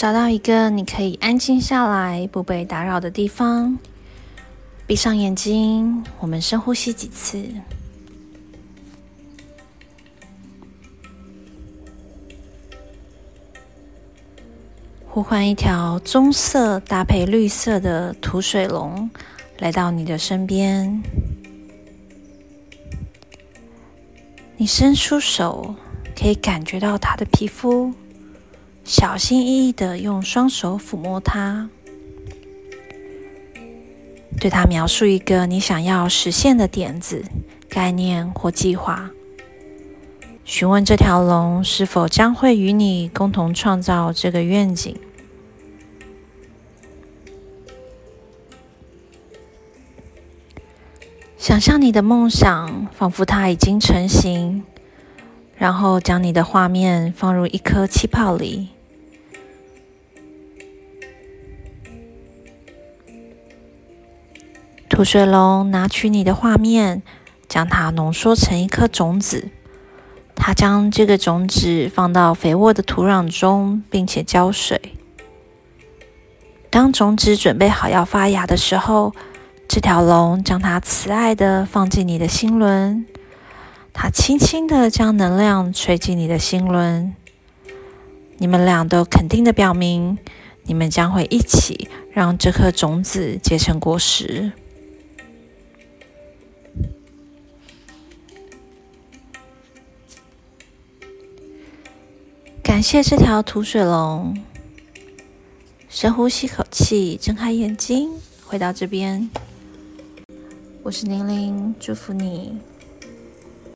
找到一个你可以安静下来、不被打扰的地方，闭上眼睛，我们深呼吸几次。呼唤一条棕色搭配绿色的土水龙来到你的身边。你伸出手，可以感觉到它的皮肤，小心翼翼的用双手抚摸它，对它描述一个你想要实现的点子、概念或计划。询问这条龙是否将会与你共同创造这个愿景。想象你的梦想，仿佛它已经成型，然后将你的画面放入一颗气泡里。土水龙拿取你的画面，将它浓缩成一颗种子。它将这个种子放到肥沃的土壤中，并且浇水。当种子准备好要发芽的时候，这条龙将它慈爱的放进你的心轮，它轻轻的将能量吹进你的心轮。你们俩都肯定的表明，你们将会一起让这颗种子结成果实。感谢这条吐水龙。深呼吸口气，睁开眼睛，回到这边。我是玲玲，祝福你。